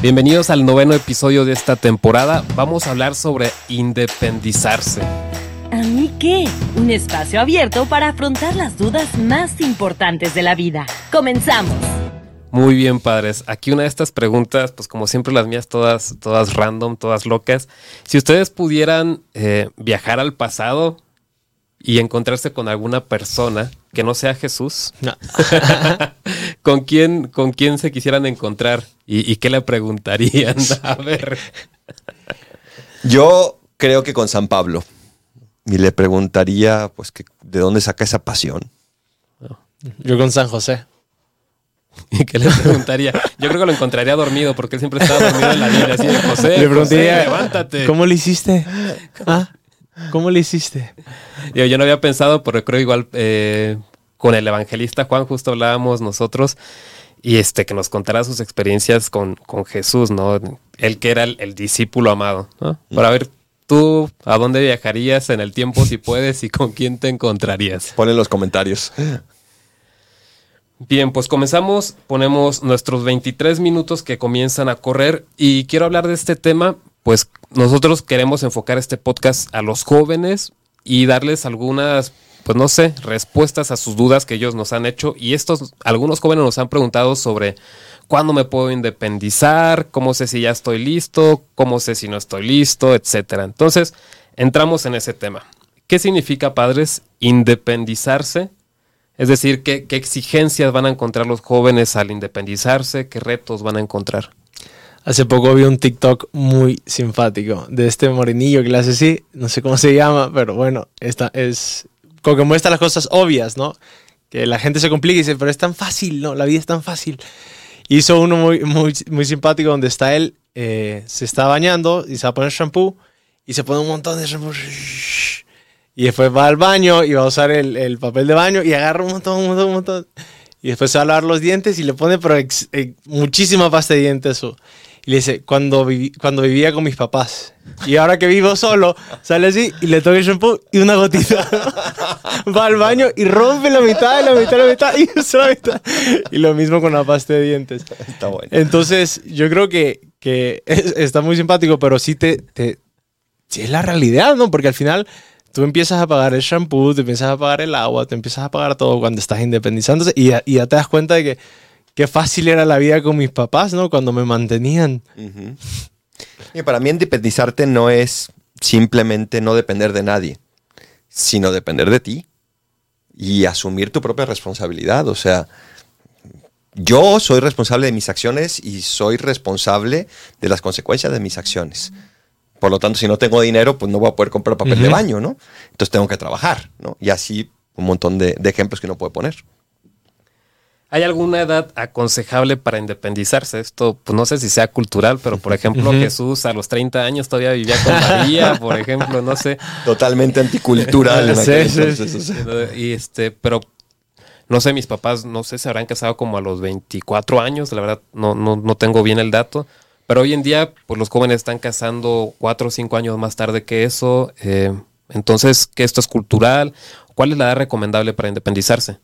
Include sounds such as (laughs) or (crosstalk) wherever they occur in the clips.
Bienvenidos al noveno episodio de esta temporada. Vamos a hablar sobre independizarse. ¿A mí qué? Un espacio abierto para afrontar las dudas más importantes de la vida. Comenzamos. Muy bien, padres. Aquí una de estas preguntas, pues como siempre las mías, todas, todas random, todas locas. Si ustedes pudieran eh, viajar al pasado y encontrarse con alguna persona que no sea Jesús, (laughs) (laughs) ¿con, quién, ¿con quién se quisieran encontrar? ¿Y, qué le preguntarían? (laughs) A ver. Yo creo que con San Pablo. Y le preguntaría, pues, que, ¿de dónde saca esa pasión? Yo con San José. (laughs) ¿Y qué le preguntaría? Yo creo que lo encontraría dormido porque él siempre estaba dormido en la vida. Así de (laughs) José, le preguntaría, levántate. ¿Cómo le hiciste? ¿Ah? ¿Cómo le hiciste? Yo, yo no había pensado, pero creo igual eh, con el evangelista Juan justo hablábamos nosotros y este que nos contara sus experiencias con, con Jesús, ¿no? Él que era el, discípulo amado, ¿no? Para ver tú a dónde viajarías en el tiempo si puedes y con quién te encontrarías. Pon en los comentarios. Bien, pues comenzamos, ponemos nuestros 23 minutos que comienzan a correr y quiero hablar de este tema, pues nosotros queremos enfocar este podcast a los jóvenes y darles algunas, pues no sé, respuestas a sus dudas que ellos nos han hecho y estos, algunos jóvenes nos han preguntado sobre cuándo me puedo independizar, cómo sé si ya estoy listo, cómo sé si no estoy listo, etcétera. Entonces, entramos en ese tema. ¿Qué significa, padres, independizarse? Es decir, ¿qué, exigencias van a encontrar los jóvenes al independizarse? ¿Qué retos van a encontrar? Hace poco vi un TikTok muy simpático de este morenillo que le hace así, no sé cómo se llama, pero bueno, esta es como que muestra las cosas obvias, ¿no? Que la gente se complica y dice, pero es tan fácil, ¿no? La vida es tan fácil. Hizo uno muy, muy, muy simpático donde está él, eh, se está bañando y se va a poner shampoo y se pone un montón de shampoo y después va al baño y va a usar el, papel de baño y agarra un montón, un montón, un montón. Y después se va a lavar los dientes y le pone pero eh, muchísima pasta de dientes. Y le dice, cuando, cuando vivía con mis papás. Y ahora que vivo solo, sale así y le toca el shampoo y una gotita. (laughs) va al baño y rompe la mitad, la mitad, la mitad y usa la mitad. Y lo mismo con la pasta de dientes. Está bueno. Entonces, yo creo que, que está muy simpático, pero sí te, te... Sí es la realidad, ¿no? Porque al final tú empiezas a pagar el shampoo, te empiezas a pagar el agua, te empiezas a pagar todo cuando estás independizándose y ya, te das cuenta de que qué fácil era la vida con mis papás, ¿no? Cuando me mantenían. y para mí independizarte no es simplemente no depender de nadie, sino depender de ti y asumir tu propia responsabilidad. O sea, yo soy responsable de mis acciones y soy responsable de las consecuencias de mis acciones. Por lo tanto, si no tengo dinero, pues no voy a poder comprar papel de baño, ¿no? Entonces tengo que trabajar, ¿no? Y así un montón de, ejemplos que uno puede poner. ¿Hay alguna edad aconsejable para independizarse? Esto, pues no sé si sea cultural, pero por ejemplo, Jesús a los 30 años todavía vivía con María, (laughs) por ejemplo, no sé. Totalmente anticultural. sí, sí, Y este, pero no sé, mis papás, no sé, se habrán casado como a los 24 años, la verdad, no, no, no tengo bien el dato. Pero hoy en día, pues los jóvenes están casando cuatro o cinco años más tarde que eso. Eh, entonces, ¿qué esto es cultural? ¿Cuál es la edad recomendable para independizarse?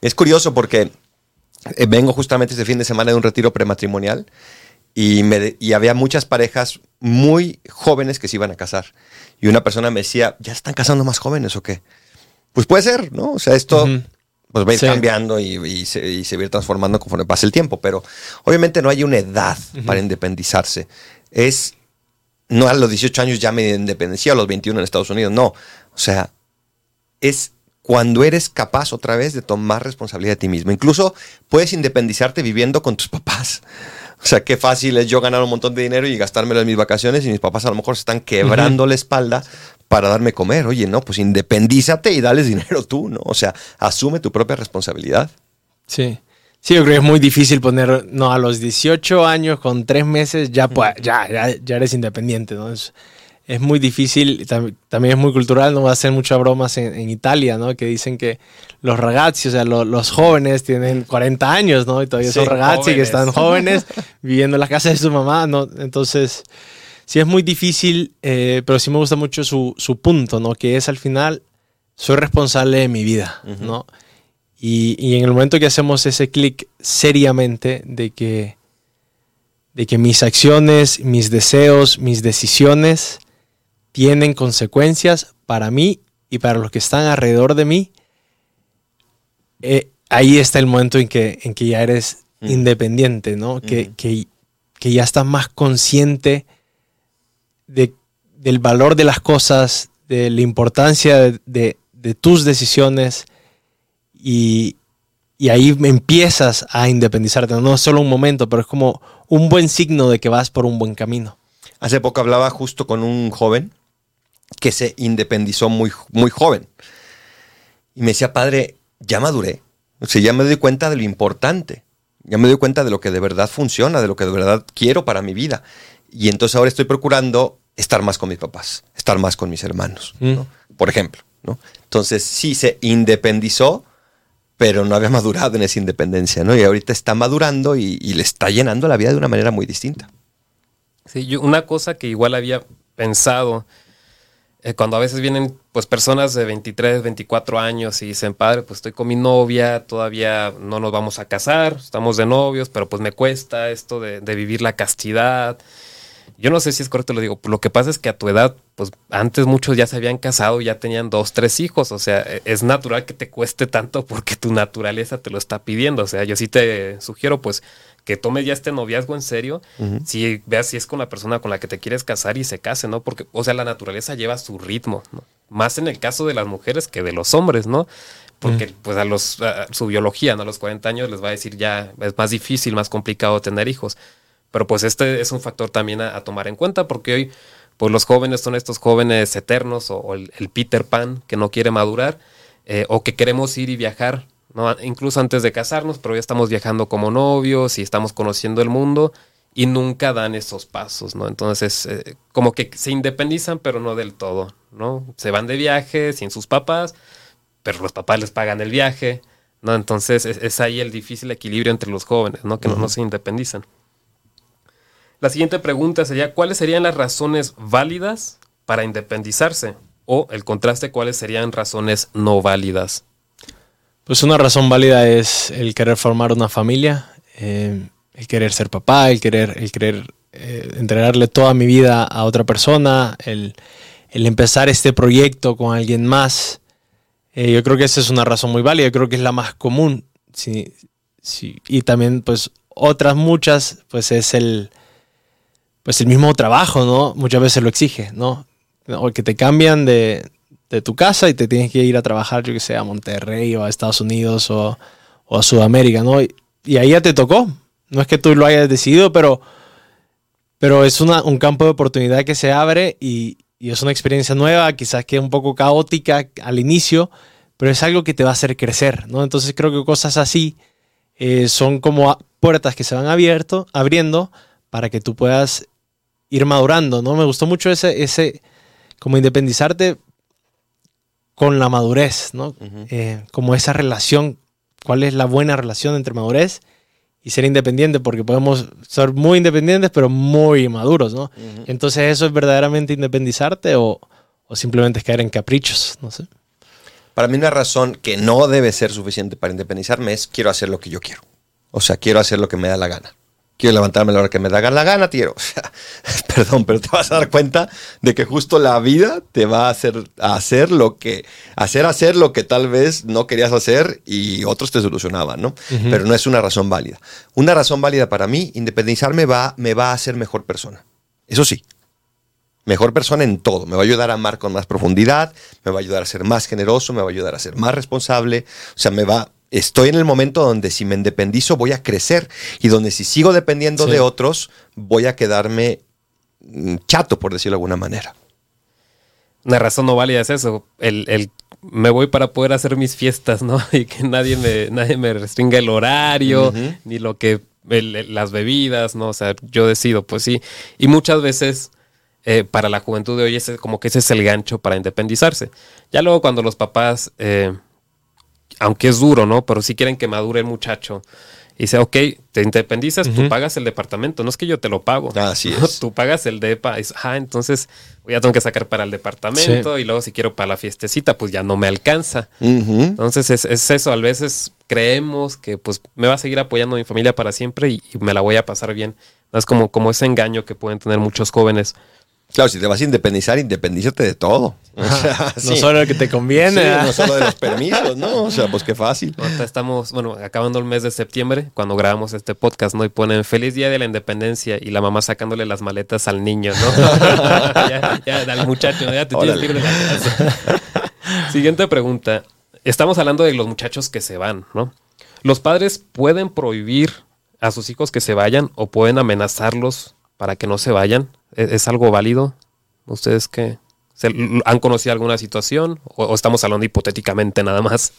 Es curioso porque eh, vengo justamente este fin de semana de un retiro prematrimonial y, me, y había muchas parejas muy jóvenes que se iban a casar. Y una persona me decía, ¿ya están casando más jóvenes o qué? Pues puede ser, ¿no? O sea, esto pues va a ir cambiando y, se, y, va a ir transformando conforme pase el tiempo. Pero obviamente no hay una edad para independizarse. Es, no a los 18 años ya me independencia, a los 21 en Estados Unidos, no. O sea, es cuando eres capaz otra vez de tomar responsabilidad de ti mismo. Incluso puedes independizarte viviendo con tus papás. O sea, qué fácil es yo ganar un montón de dinero y gastármelo en mis vacaciones y mis papás a lo mejor se están quebrando la espalda para darme comer. Oye, no, pues independízate y dales dinero tú, ¿no? O sea, asume tu propia responsabilidad. Sí. Sí, yo creo que es muy difícil poner, no, a los 18 años con tres meses ya, pues, ya, ya, eres independiente, ¿no? Es, es muy difícil, también es muy cultural, no va a hacer muchas bromas en, Italia, ¿no? Que dicen que los ragazzi, o sea, los jóvenes tienen 40 años, ¿no? Y todavía son ragazzi que están (laughs) jóvenes viviendo en la casa de su mamá, ¿no? Entonces, sí es muy difícil, eh, pero sí me gusta mucho su, punto, ¿no? Que es al final, soy responsable de mi vida, ¿no? Y, en el momento que hacemos ese clic seriamente de que, de que mis acciones, mis deseos, mis decisiones tienen consecuencias para mí y para los que están alrededor de mí, eh, ahí está el momento en que, en que ya eres Mm. independiente, ¿no? Que, Ujú. que, que ya estás más consciente de, del valor de las cosas, de la importancia de, de- de tus decisiones y, y ahí empiezas a independizarte. No es solo un momento, pero es como un buen signo de que vas por un buen camino. Hace poco hablaba justo con un joven que se independizó muy, muy joven. Y me decía, padre, ya maduré. O sea, ya me doy cuenta de lo importante. Ya me doy cuenta de lo que de verdad funciona, de lo que de verdad quiero para mi vida. Y entonces ahora estoy procurando estar más con mis papás, estar más con mis hermanos, ¿no? por ejemplo. ¿no? Entonces sí se independizó, pero no había madurado en esa independencia. ¿no? Y ahorita está madurando y, y le está llenando la vida de una manera muy distinta. Sí, yo, una cosa que igual había pensado, eh, cuando a veces vienen pues personas de 23, 24 años y dicen, padre, pues estoy con mi novia, todavía no nos vamos a casar, estamos de novios, pero pues me cuesta esto de, de vivir la castidad. Yo no sé si es correcto, lo digo. Lo que pasa es que a tu edad, pues antes muchos ya se habían casado, ya tenían dos, tres hijos. O sea, e- es natural que te cueste tanto porque tu naturaleza te lo está pidiendo. O sea, yo sí te sugiero, pues, que tomes ya este noviazgo en serio. Si veas si es con la persona con la que te quieres casar y se case, ¿no? Porque, o sea, la naturaleza lleva su ritmo, ¿no? Más en el caso de las mujeres que de los hombres, ¿no? Porque, pues, a los, a su biología, ¿no? A los 40 años les va a decir ya es más difícil, más complicado tener hijos. Pero pues este es un factor también a, a tomar en cuenta porque hoy pues los jóvenes son estos jóvenes eternos o, o el, el Peter Pan que no quiere madurar eh, o que queremos ir y viajar, ¿no? incluso antes de casarnos, pero ya estamos viajando como novios y estamos conociendo el mundo y nunca dan esos pasos, ¿no? Entonces, eh, como que se independizan, pero no del todo, ¿no? Se van de viaje sin sus papás, pero los papás les pagan el viaje, ¿no? Entonces, es, es ahí el difícil equilibrio entre los jóvenes, ¿no? Que no, no se independizan. La siguiente pregunta sería, ¿cuáles serían las razones válidas para independizarse? O el contraste, ¿cuáles serían razones no válidas? Pues una razón válida es el querer formar una familia, eh, el querer ser papá, el querer, el querer eh, entregarle toda mi vida a otra persona, el, el empezar este proyecto con alguien más. Eh, yo creo que esa es una razón muy válida, yo creo que es la más común. Sí, sí. Y también, pues, otras muchas, pues es el, pues el mismo trabajo, ¿no? Muchas veces lo exige, ¿no? O que te cambian de, de tu casa y te tienes que ir a trabajar, yo que sé, a Monterrey o a Estados Unidos o, o a Sudamérica, ¿no? Y, ahí ya te tocó. No es que tú lo hayas decidido, pero, pero es una, un campo de oportunidad que se abre y, y es una experiencia nueva, quizás que un poco caótica al inicio, pero es algo que te va a hacer crecer, ¿no? Entonces creo que cosas así eh, son como puertas que se van abriendo para que tú puedas ir madurando, ¿no? Me gustó mucho ese, ese como independizarte con la madurez, ¿no? Eh, como esa relación, cuál es la buena relación entre madurez y ser independiente, porque podemos ser muy independientes, pero muy maduros, ¿no? Entonces, ¿eso es verdaderamente independizarte o, o simplemente es caer en caprichos? No sé. Para mí una razón que no debe ser suficiente para independizarme es quiero hacer lo que yo quiero. O sea, quiero hacer lo que me da la gana. Quiero levantarme a la hora que me da la gana, quiero. (laughs) O sea, (laughs) perdón, pero te vas a dar cuenta de que justo la vida te va a hacer hacer lo que hacer hacer lo que tal vez no querías hacer y otros te solucionaban, ¿no? Pero no es una razón válida. Una razón válida para mí, independizarme va me va a hacer mejor persona. Eso sí, mejor persona en todo. Me va a ayudar a amar con más profundidad, me va a ayudar a ser más generoso, me va a ayudar a ser más responsable. O sea, me va. Estoy en el momento donde si me independizo voy a crecer y donde si sigo dependiendo Sí. de otros voy a quedarme mm, chato, por decirlo de alguna manera. Una razón no válida es eso, el, el me voy para poder hacer mis fiestas, ¿no? (laughs) Y que nadie me, nadie me restringa el horario, ni lo que, el- el- las bebidas, ¿no? O sea, yo decido, pues sí. Y muchas veces eh, para la juventud de hoy ese, como que ese es el gancho para independizarse. Ya luego cuando los papás, eh, aunque es duro, ¿no? Pero sí quieren que madure el muchacho. Y dice, ok, te independizas, tú pagas el departamento, no es que yo te lo pago. Así (laughs) es. Tú pagas el DEPA. Ah, entonces ya tengo que sacar para el departamento y luego si quiero para la fiestecita, pues ya no me alcanza. Entonces es, es eso, a veces creemos que pues me va a seguir apoyando mi familia para siempre y, y me la voy a pasar bien. Es como, como ese engaño que pueden tener muchos jóvenes. Claro, si te vas a independizar, independízate de todo. O sea, No sí. solo el que te conviene. Sí, no solo de los permisos, ¿no? O sea, pues qué fácil. Ahorita estamos, bueno, acabando el mes de septiembre, cuando grabamos este podcast, ¿no? Y ponen feliz día de la independencia y la mamá sacándole las maletas al niño, ¿no? (laughs) ya, ya, al muchacho, ya te tienes Órale. ir de la casa. Siguiente pregunta. Estamos hablando de los muchachos que se van, ¿no? ¿Los padres pueden prohibir a sus hijos que se vayan o pueden amenazarlos para que no se vayan? ¿Es, algo válido? ¿Ustedes qué? ¿Se- ¿Han conocido alguna situación o, o estamos hablando hipotéticamente nada más?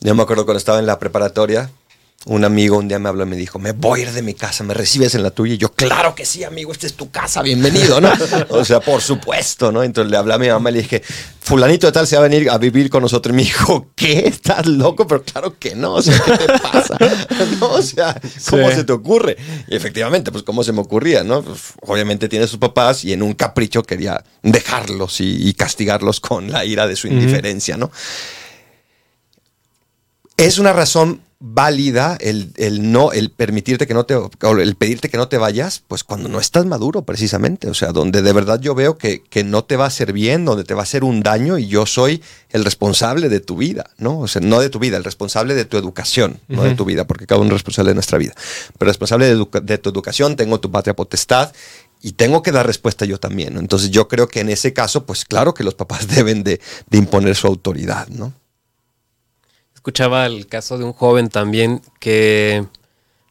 Yo me acuerdo cuando estaba en la preparatoria, un amigo un día me habló y me dijo, me voy a ir de mi casa, ¿me recibes en la tuya? Y yo, claro que sí, amigo, esta es tu casa, bienvenido, ¿no? (laughs) o sea, por supuesto, ¿no? Entonces le hablé a mi mamá y le dije, fulanito de tal se va a venir a vivir con nosotros. Y me dijo, ¿qué? ¿Estás loco? Pero claro que no, o sea, ¿qué te pasa? (laughs) ¿No? O sea, ¿cómo Sí. se te ocurre? Y efectivamente, pues cómo se me ocurría, ¿no? Pues, obviamente tiene sus papás y en un capricho quería dejarlos y, y castigarlos con la ira de su indiferencia, ¿no? es una razón válida el, el no, el permitirte que no te, el pedirte que no te vayas, pues cuando no estás maduro precisamente, o sea, donde de verdad yo veo que, que no te va a hacer bien, donde te va a hacer un daño y yo soy el responsable de tu vida, ¿no? O sea, no de tu vida, el responsable de tu educación, no de tu vida, porque cada uno es responsable de nuestra vida, pero responsable de, tu educación, tengo tu patria potestad. Y tengo que dar respuesta yo también. ¿no? Entonces yo creo que en ese caso, pues claro que los papás (laughs) deben de, de imponer su autoridad, ¿no? Escuchaba el caso de un joven también que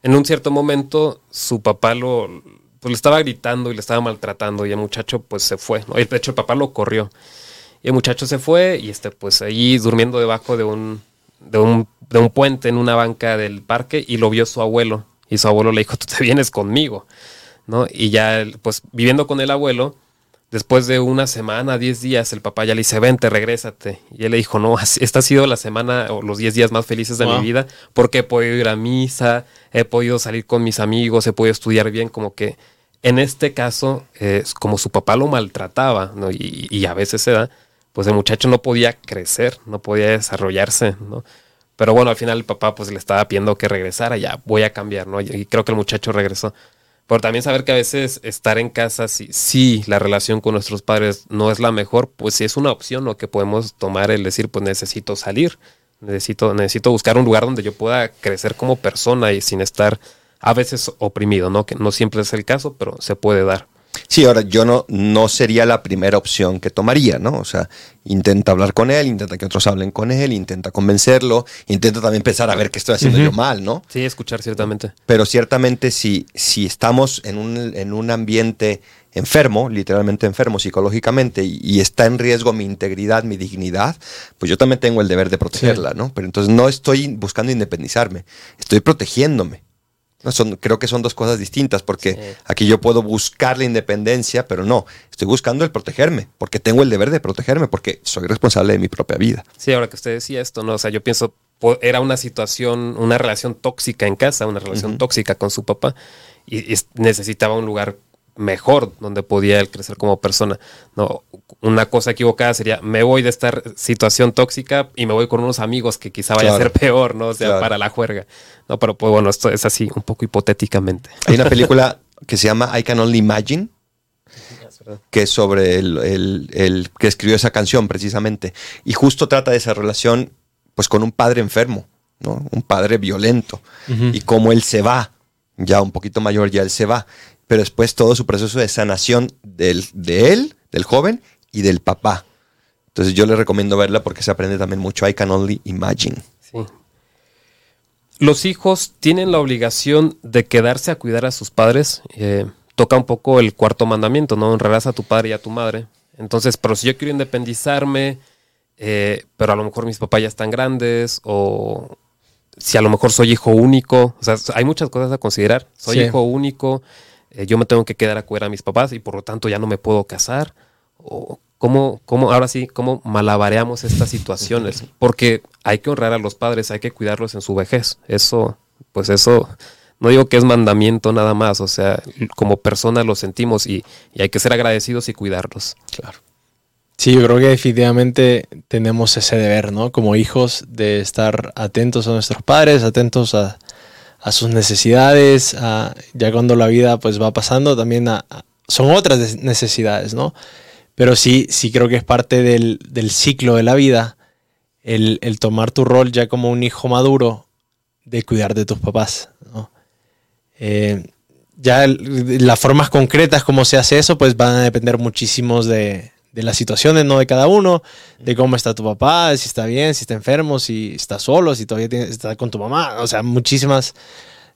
en un cierto momento su papá lo pues le estaba gritando y le estaba maltratando y el muchacho pues se fue, ¿no? De hecho el papá lo corrió. Y el muchacho se fue y este pues ahí durmiendo debajo de un de un de un puente en una banca del parque y lo vio su abuelo y su abuelo le dijo, "Tú te vienes conmigo." ¿No? Y ya pues viviendo con el abuelo Después de una semana, 10 días, el papá ya le dice, vente, regrésate. Y él le dijo, no, esta ha sido la semana o los 10 días más felices de Wow. mi vida, porque he podido ir a misa, he podido salir con mis amigos, he podido estudiar bien, como que en este caso, eh, como su papá lo maltrataba, ¿no? y, y a veces se da, pues el muchacho no podía crecer, no podía desarrollarse, ¿no? Pero bueno, al final el papá pues le estaba pidiendo que regresara, ya voy a cambiar, ¿no? Y creo que el muchacho regresó. Pero también saber que a veces estar en casa, si, si la relación con nuestros padres no es la mejor, pues sí es una opción ¿no? que podemos tomar el decir, pues necesito salir, necesito, necesito buscar un lugar donde yo pueda crecer como persona y sin estar a veces oprimido, ¿no? Que no siempre es el caso, pero se puede dar. Sí, ahora yo no, no sería la primera opción que tomaría, ¿no? O sea, intenta hablar con él, intenta que otros hablen con él, intenta convencerlo, intenta también pensar a ver qué estoy haciendo yo mal, ¿no? Sí, escuchar ciertamente. Pero ciertamente si, si estamos en un, en un ambiente enfermo, literalmente enfermo psicológicamente, y, y está en riesgo mi integridad, mi dignidad, pues yo también tengo el deber de protegerla, ¿no? Pero entonces no estoy buscando independizarme, estoy protegiéndome. No, son, creo que son dos cosas distintas, porque Sí. aquí yo puedo buscar la independencia, pero no, estoy buscando el protegerme, porque tengo el deber de protegerme, porque soy responsable de mi propia vida. Sí, ahora que usted decía esto, ¿no? O sea, yo pienso, era una situación, una relación tóxica en casa, una relación tóxica con su papá, y, y es- necesitaba un lugar mejor donde podía él crecer como persona. No, una cosa equivocada sería, me voy de esta situación tóxica y me voy con unos amigos que quizá vaya Claro. a ser peor, ¿no? O sea, Claro. para la juerga. No, pero pues bueno, esto es así, un poco hipotéticamente. Hay una película que se llama I Can Only Imagine, que es sobre el, el- el que escribió esa canción precisamente. Y justo trata de esa relación pues con un padre enfermo, ¿no? Un padre violento. Y cómo él se va, ya un poquito mayor, ya él se va. Pero después todo su proceso de sanación del, de él, del joven, y del papá. Entonces yo le recomiendo verla porque se aprende también mucho. I Can Only Imagine. Sí. Los hijos tienen la obligación de quedarse a cuidar a sus padres. Eh, toca un poco el cuarto mandamiento, ¿no? Honrarás a tu padre y a tu madre. Entonces, pero si yo quiero independizarme, eh, pero a lo mejor mis papás ya están grandes, o si a lo mejor soy hijo único, o sea, hay muchas cosas a considerar. Soy Sí. hijo único, eh, yo me tengo que quedar a cuidar a mis papás y por lo tanto ya no me puedo casar. O cómo, cómo, ahora sí, cómo malabareamos estas situaciones. Porque hay que honrar a los padres, hay que cuidarlos en su vejez. Eso, pues eso, no digo que es mandamiento nada más, o sea, como personas lo sentimos y, y hay que ser agradecidos y cuidarlos. Claro. Sí, yo creo que definitivamente tenemos ese deber, ¿no? Como hijos de estar atentos a nuestros padres, atentos a, a sus necesidades, ya cuando la vida pues va pasando también a- son otras des- necesidades, ¿no? Pero sí, sí creo que es parte del, del ciclo de la vida el, el tomar tu rol ya como un hijo maduro de cuidar de tus papás, ¿no? Eh, ya las formas concretas como se hace eso, pues van a depender muchísimos de, de las situaciones, ¿no? De cada uno, de cómo está tu papá, si está bien, si está enfermo, si está solo, si todavía tiene- está con tu mamá, o sea, muchísimas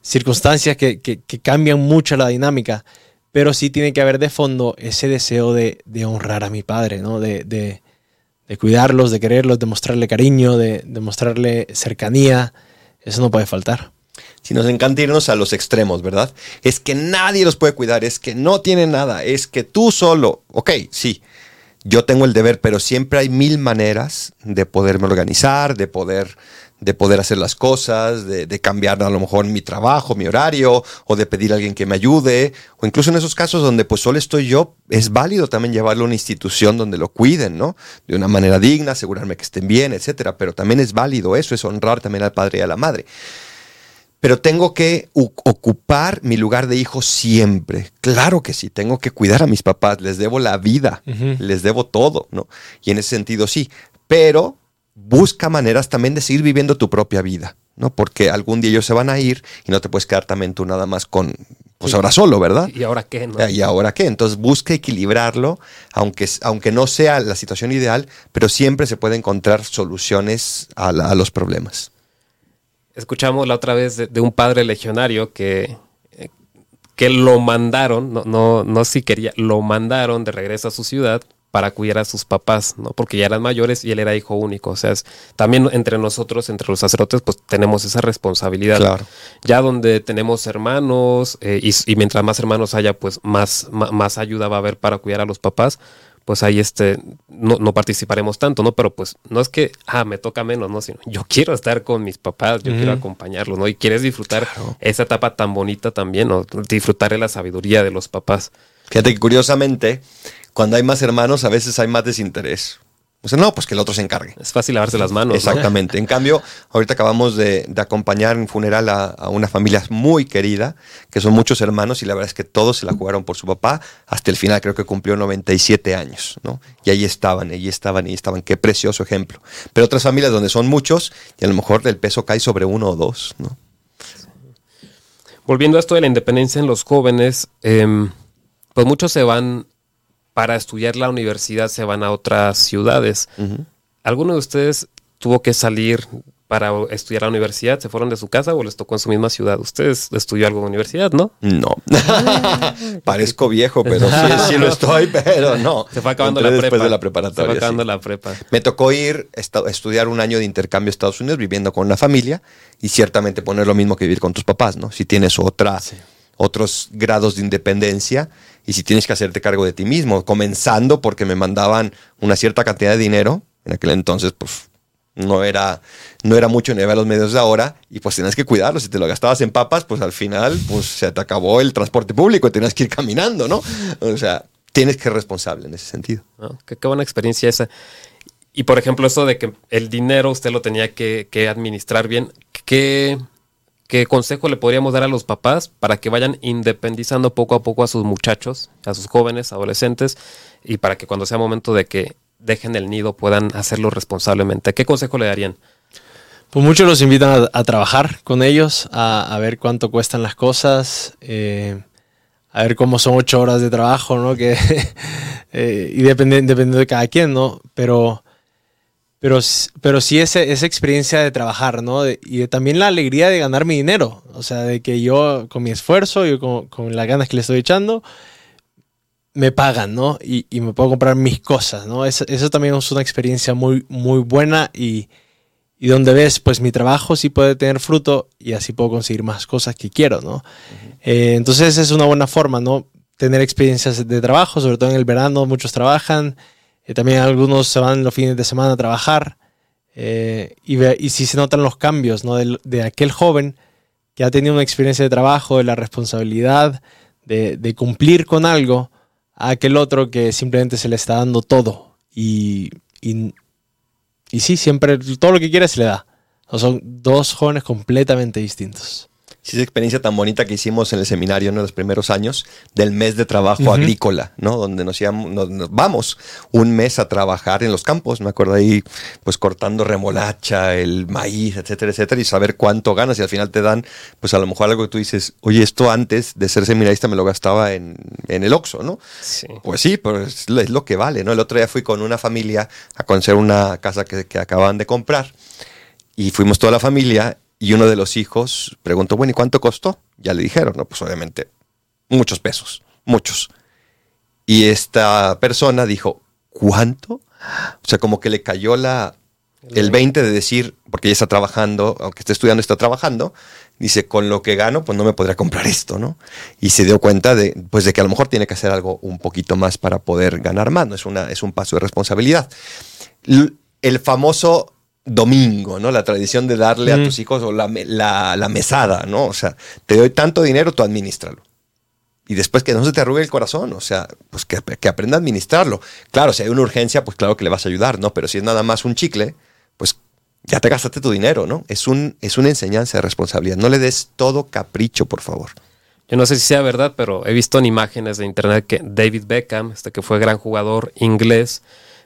circunstancias que, que- que cambian mucho la dinámica, pero sí tiene que haber de fondo ese deseo de, de honrar a mi padre, ¿no? De, de- de cuidarlos, de quererlos, de mostrarle cariño, de, de mostrarle cercanía, eso no puede faltar. Si nos encanta irnos a los extremos, ¿verdad? Es que nadie los puede cuidar, es que no tienen nada, es que tú solo, ok, sí, yo tengo el deber, pero siempre hay mil maneras de poderme organizar, de poder, de poder hacer las cosas, de, de cambiar a lo mejor mi trabajo, mi horario, o de pedir a alguien que me ayude, o incluso en esos casos donde pues solo estoy yo, es válido también llevarlo a una institución donde lo cuiden, ¿no? De una manera digna, asegurarme que estén bien, etcétera, pero también es válido eso, es honrar también al padre y a la madre pero tengo que ocupar mi lugar de hijo siempre. Claro que sí, tengo que cuidar a mis papás, les debo la vida, les debo todo, ¿no? Y en ese sentido sí, pero busca maneras también de seguir viviendo tu propia vida, ¿no? Porque algún día ellos se van a ir y no te puedes quedar también tú nada más con, pues ahora solo, ¿verdad? ¿Y ahora qué? no? ¿Y ahora qué? Entonces busca equilibrarlo, aunque, aunque no sea la situación ideal, pero siempre se puede encontrar soluciones a la- a los problemas. Escuchamos la otra vez de, de un padre legionario que, eh, que lo mandaron, no, no, no si quería, lo mandaron de regreso a su ciudad para cuidar a sus papás, ¿no? Porque ya eran mayores y él era hijo único. O sea, es- también entre nosotros, entre los sacerdotes, pues tenemos esa responsabilidad. Claro. Ya donde tenemos hermanos, eh, y, y mientras más hermanos haya, pues más, más ayuda va a haber para cuidar a los papás, pues ahí este, no, no participaremos tanto, ¿no? Pero pues no es que, ah, me toca menos, ¿no? Sino yo quiero estar con mis papás, yo quiero acompañarlos, ¿no? Y quieres disfrutar esa etapa tan bonita también, ¿no? Disfrutar de la sabiduría de los papás. Fíjate que curiosamente, cuando hay más hermanos, a veces hay más desinterés. O sea, no, pues que el otro se encargue. Es fácil lavarse las manos. ¿no? Exactamente. En cambio, ahorita acabamos de, de acompañar en funeral a, a una familia muy querida, que son muchos hermanos, y la verdad es que todos se la jugaron por su papá hasta el final, creo que cumplió 97 años, ¿no? Y ahí estaban, ahí estaban, ahí estaban. Qué precioso ejemplo. Pero otras familias donde son muchos, y a lo mejor el peso cae sobre uno o dos, ¿no? Volviendo a esto de la independencia en los jóvenes, em, pues muchos se van para estudiar la universidad, se van a otras ciudades. ¿Alguno de ustedes tuvo que salir para estudiar a la universidad? ¿Se fueron de su casa o les tocó en su misma ciudad? Ustedes estudió algo en la universidad, ¿no? No. (laughs) Parezco viejo, pero sí, sí lo estoy, pero no. Se fue acabando Entré la después prepa. de la Se preparatoria. fue acabando sí. la prepa. Me tocó ir a estudiar un año de intercambio a Estados Unidos viviendo con una familia y ciertamente poner lo mismo que vivir con tus papás, ¿no? Si tienes otra, otros grados de independencia y si tienes que hacerte cargo de ti mismo, comenzando porque me mandaban una cierta cantidad de dinero, en aquel entonces pues no era, no era mucho ni a los medios de ahora y pues tenías que cuidarlo, si te lo gastabas en papas pues al final pues se te acabó el transporte público y tenías que ir caminando, ¿no? O sea, tienes que ser responsable en ese sentido. ¿no? Qué, qué buena experiencia esa. Y por ejemplo, eso de que el dinero usted lo tenía que, que administrar bien, ¿qué, ¿qué consejo le podríamos dar a los papás para que vayan independizando poco a poco a sus muchachos, a sus jóvenes, adolescentes, y para que cuando sea momento de que dejen el nido puedan hacerlo responsablemente? ¿Qué consejo le darían? Pues muchos los invitan a, trabajar con ellos, a, a ver cuánto cuestan las cosas, eh, a ver cómo son ocho horas de trabajo, ¿no? Que, (laughs) eh, y depende, dependiendo de cada quien, ¿no? Pero, pero, pero sí ese- esa experiencia de trabajar, ¿no? De- y de también la alegría de ganar mi dinero, o sea, de que yo con mi esfuerzo, yo con, con las ganas que le estoy echando, me pagan, ¿no? Y, y me puedo comprar mis cosas, ¿no? Eso, eso también es una experiencia muy, muy buena y, y donde ves, pues mi trabajo sí puede tener fruto y así puedo conseguir más cosas que quiero, ¿no? Eh, entonces es una buena forma, ¿no? Tener experiencias de trabajo, sobre todo en el verano, muchos trabajan, eh, también algunos se van los fines de semana a trabajar eh, y, y sí se notan los cambios, ¿no? Del- de aquel joven que ha tenido una experiencia de trabajo, de la responsabilidad, de, de cumplir con algo, a aquel otro que simplemente se le está dando todo. Y, y, y sí, siempre todo lo que quiere se le da. Son dos jóvenes completamente distintos. Sí, esa experiencia tan bonita que hicimos en el seminario en los primeros años del mes de trabajo agrícola, ¿no? Donde nos, íbamos, nos, nos vamos un mes a trabajar en los campos. Me acuerdo ahí, pues cortando remolacha, el maíz, etcétera, etcétera, y saber cuánto ganas. Y al final te dan, pues a lo mejor algo que tú dices, oye, esto antes de ser seminarista me lo gastaba en, en el Oxxo, ¿no? Sí. Pues sí, pero es, lo- es lo que vale, ¿no? El otro día fui con una familia a conocer una casa que, que acababan de comprar y fuimos toda la familia y uno de los hijos preguntó, bueno, ¿y cuánto costó? Ya le dijeron, ¿no? Pues obviamente muchos pesos, muchos. Y esta persona dijo, ¿cuánto? O sea, como que le cayó la, el 20 de decir, porque ella está trabajando, aunque esté estudiando, está trabajando, dice, con lo que gano, pues no me podría comprar esto, ¿no? Y se dio cuenta de, pues de que a lo mejor tiene que hacer algo un poquito más para poder ganar más, ¿no? Es, una, es un paso de responsabilidad. El famoso domingo, ¿no? La tradición de darle a tus hijos o la, la, la mesada, ¿no? O sea, te doy tanto dinero, tú administralo. Y después que no se te arrugue el corazón, o sea, pues que, que aprenda a administrarlo. Claro, si hay una urgencia, pues claro que le vas a ayudar, ¿no? Pero si es nada más un chicle, pues ya te gastaste tu dinero, ¿no? Es, un, es una enseñanza de responsabilidad. No le des todo capricho, por favor. Yo no sé si sea verdad, pero he visto en imágenes de internet que David Beckham, este que fue gran jugador inglés,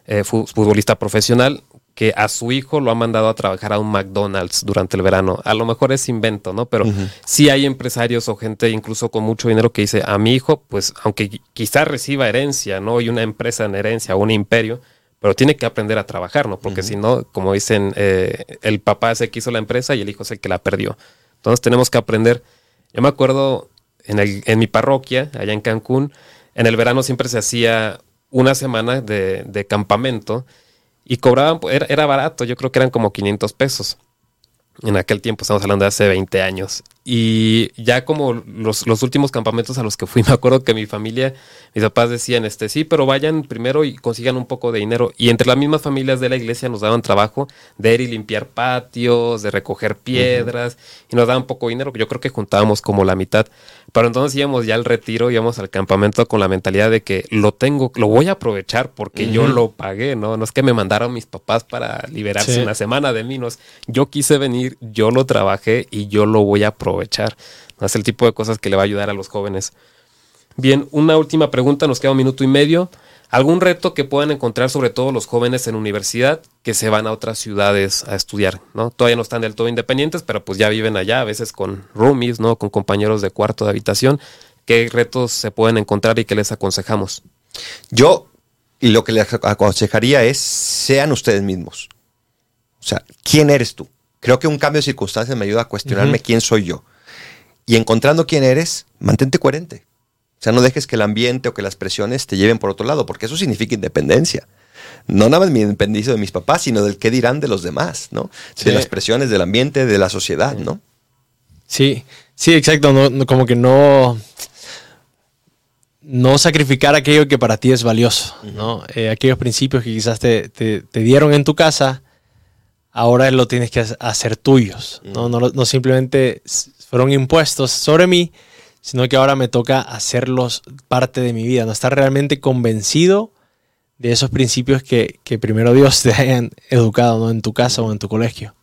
eh, fu- futbolista profesional, que a su hijo lo ha mandado a trabajar a un McDonald's durante el verano. A lo mejor es invento, ¿no? Pero sí hay empresarios o gente incluso con mucho dinero que dice, a mi hijo, pues aunque qui- quizá reciba herencia, ¿no? Y una empresa en herencia o un imperio, pero tiene que aprender a trabajar, ¿no? Porque si no, como dicen, eh, el papá es el que hizo la empresa y el hijo es el que la perdió. Entonces tenemos que aprender. Yo me acuerdo en, el, en mi parroquia, allá en Cancún, en el verano siempre se hacía una semana de, de campamento y cobraban, era, era barato, yo creo que eran como 500 pesos. En aquel tiempo, estamos hablando de hace 20 años. Y ya como los, los últimos campamentos a los que fui, (laughs) me acuerdo que mi familia, mis papás decían, este, sí, pero vayan primero y consigan un poco de dinero. Y entre las mismas familias de la iglesia nos daban trabajo de ir y limpiar patios, de recoger piedras, y nos daban poco dinero, que yo creo que juntábamos como la mitad. Pero entonces íbamos ya al retiro, íbamos al campamento con la mentalidad de que lo tengo, lo voy a aprovechar porque yo lo pagué, ¿no? No es que me mandaron mis papás para liberarse Sí. una semana de mí, no es, yo quise venir, yo lo trabajé y yo lo voy a aprovechar. ¿No? Es el tipo de cosas que le va a ayudar a los jóvenes. Bien, una última pregunta, nos queda un minuto y medio. ¿Algún reto que puedan encontrar sobre todo los jóvenes en universidad que se van a otras ciudades a estudiar? ¿no? Todavía no están del todo independientes, pero pues ya viven allá, a veces con roomies, ¿no? con compañeros de cuarto de habitación. ¿Qué retos se pueden encontrar y qué les aconsejamos? Yo, lo que les aconsejaría es, sean ustedes mismos. O sea, ¿quién eres tú? Creo que un cambio de circunstancias me ayuda a cuestionarme quién soy yo. Y encontrando quién eres, mantente coherente. O sea, no dejes que el ambiente o que las presiones te lleven por otro lado, porque eso significa independencia. No nada más mi independencia de mis papás, sino del qué dirán de los demás, ¿no? Sí. De las presiones del ambiente, de la sociedad, ¿no? Sí, sí, exacto. No, no- como que no. No sacrificar aquello que para ti es valioso, ¿no? Eh, aquellos principios que quizás te, te- te dieron en tu casa, ahora lo tienes que ha- hacer tuyos, ¿no? No, lo- no simplemente fueron impuestos sobre mí, sino que ahora me toca hacerlos parte de mi vida, no estar realmente convencido de esos principios que, que primero Dios te hayan educado, ¿no? En tu casa o en tu colegio.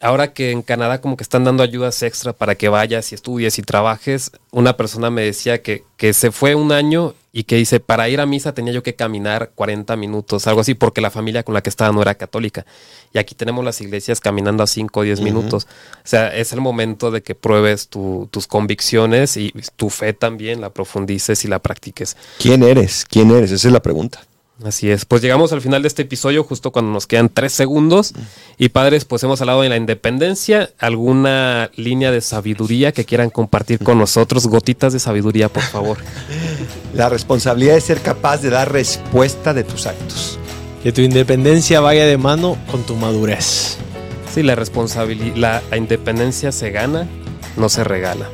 Ahora que en Canadá como que están dando ayudas extra para que vayas y estudies y trabajes, una persona me decía que, que se fue un año y que dice, para ir a misa tenía yo que caminar 40 minutos, algo así, porque la familia con la que estaba no era católica. Y aquí tenemos las iglesias caminando a 5 o 10 minutos. O sea, es el momento de que pruebes tu- tus convicciones y tu fe también, la profundices y la practiques. ¿Quién eres? ¿Quién eres? Esa es la pregunta. Así es, pues llegamos al final de este episodio justo cuando nos quedan tres segundos y padres, pues hemos hablado de la independencia, alguna línea de sabiduría que quieran compartir con nosotros, gotitas de sabiduría, por favor. (laughs) La responsabilidad es ser capaz de dar respuesta de tus actos. Que tu independencia vaya de mano con tu madurez. Sí, la responsabilidad, la, la independencia se gana, no se regala.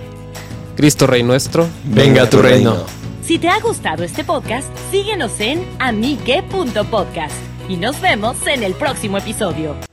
Cristo Rey nuestro, Venga tu reino. Si te ha gustado este podcast, síguenos en amique.podcast y nos vemos en el próximo episodio.